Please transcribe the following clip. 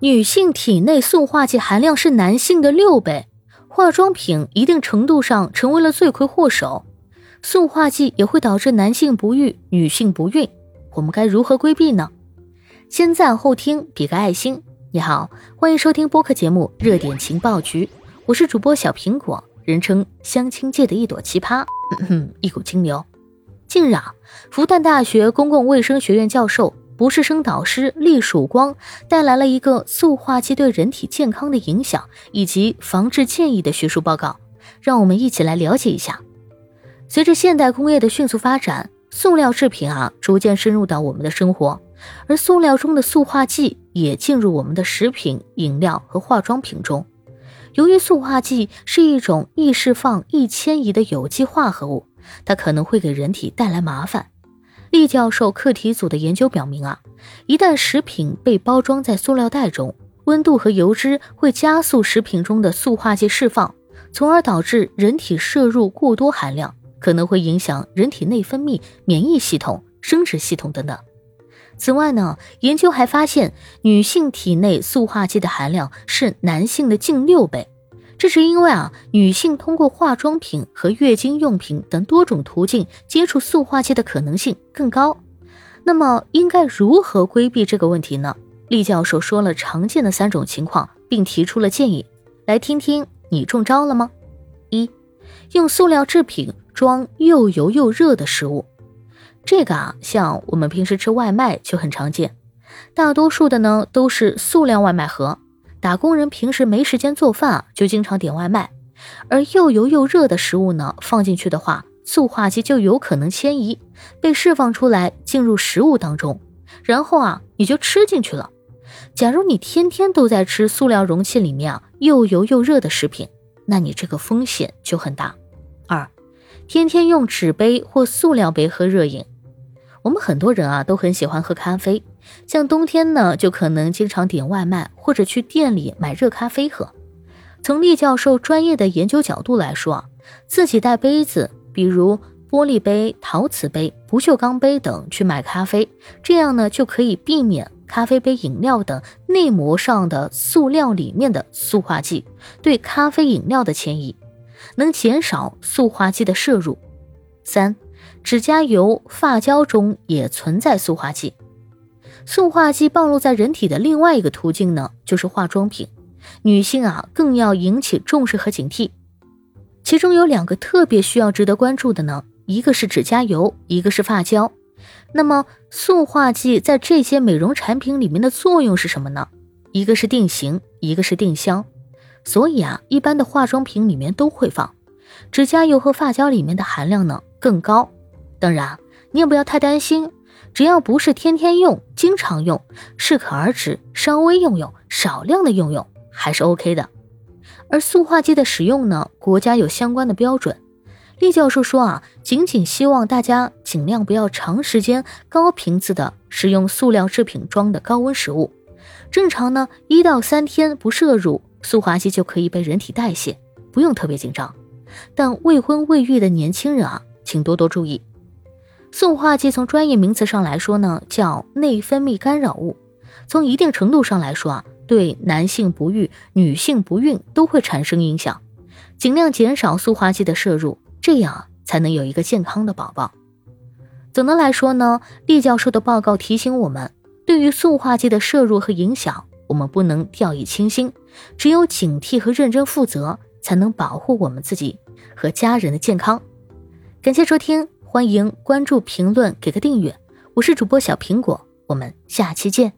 女性体内塑化剂含量是男性的六倍，化妆品一定程度上成为了罪魁祸首。塑化剂也会导致男性不育、女性不孕，我们该如何规避呢？先赞后听，比个爱心。你好，欢迎收听播客节目《热点情报局》，我是主播小苹果，人称相亲界的一朵奇葩，一股清流。近日啊，复旦大学公共卫生学院教授。博士生导师厉曙光带来了一个塑化剂对人体健康的影响以及防治建议的学术报告，让我们一起来了解一下。随着现代工业的迅速发展，塑料制品啊逐渐深入到我们的生活，而塑料中的塑化剂也进入我们的食品、饮料和化妆品中。由于塑化剂是一种易释放、易迁移的有机化合物，它可能会给人体带来麻烦。厉教授课题组的研究表明啊，一旦食品被包装在塑料袋中，温度和油脂会加速食品中的塑化剂释放，从而导致人体摄入过多含量，可能会影响人体内分泌、免疫系统、生殖系统等等。此外呢，研究还发现，女性体内塑化剂的含量是男性的近六倍。这是因为啊，女性通过化妆品和月经用品等多种途径接触塑化剂的可能性更高。那么，应该如何规避这个问题呢？厉教授说了常见的三种情况，并提出了建议。来听听你中招了吗？一，用塑料制品装又油又热的食物。这个啊，像我们平时吃外卖就很常见，大多数的呢都是塑料外卖盒。打工人平时没时间做饭啊，就经常点外卖。而又油又热的食物呢，放进去的话，塑化剂就有可能迁移，被释放出来进入食物当中，然后啊，你就吃进去了。假如你天天都在吃塑料容器里面啊又油又热的食品，那你这个风险就很大。二，天天用纸杯或塑料杯喝热饮。我们很多人啊都很喜欢喝咖啡，像冬天呢就可能经常点外卖或者去店里买热咖啡喝。从厉教授专业的研究角度来说，自己带杯子，比如玻璃杯、陶瓷杯、不锈钢杯等去买咖啡，这样呢就可以避免咖啡杯、饮料等内膜上的塑料里面的塑化剂对咖啡饮料的迁移，能减少塑化剂的摄入。三。指甲油、发胶中也存在塑化剂。塑化剂暴露在人体的另外一个途径呢，就是化妆品。女性啊，更要引起重视和警惕。其中有两个特别需要值得关注的呢，一个是指甲油，一个是发胶。那么，塑化剂在这些美容产品里面的作用是什么呢？一个是定型，一个是定香。所以啊，一般的化妆品里面都会放。指甲油和发胶里面的含量呢更高。当然，你也不要太担心，只要不是天天用、经常用，适可而止，稍微用用，少量的用用，还是 OK 的。而塑化剂的使用呢，国家有相关的标准。厉教授说啊，仅仅希望大家尽量不要长时间、高频次的使用塑料制品装的高温食物。正常呢，一到三天不摄入塑化剂就可以被人体代谢，不用特别紧张。但未婚未育的年轻人啊，请多多注意。塑化剂从专业名词上来说呢，叫内分泌干扰物。从一定程度上来说啊，对男性不育、女性不孕都会产生影响。尽量减少塑化剂的摄入，这样才能有一个健康的宝宝。总的来说呢，厉教授的报告提醒我们，对于塑化剂的摄入和影响，我们不能掉以轻心。只有警惕和认真负责，才能保护我们自己和家人的健康。感谢收听。欢迎关注、评论、给个订阅，我是主播小苹果，我们下期见。